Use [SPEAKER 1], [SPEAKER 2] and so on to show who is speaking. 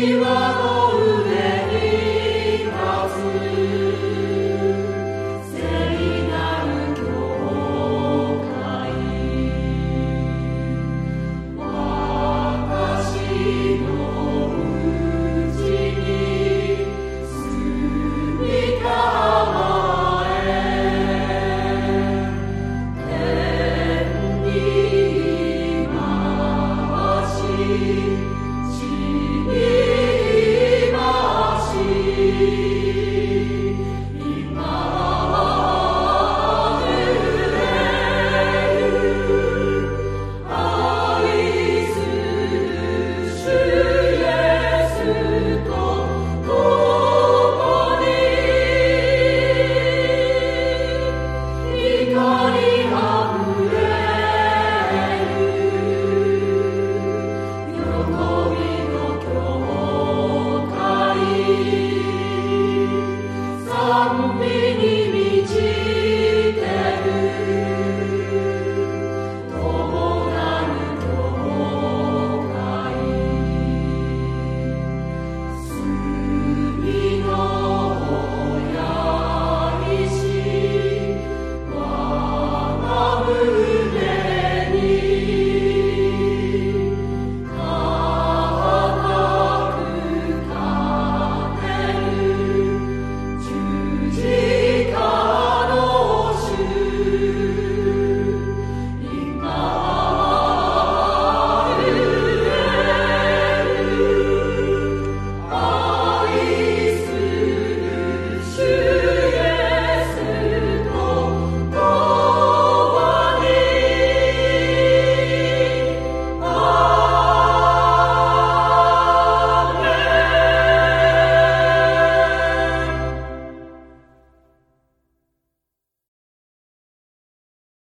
[SPEAKER 1] He was.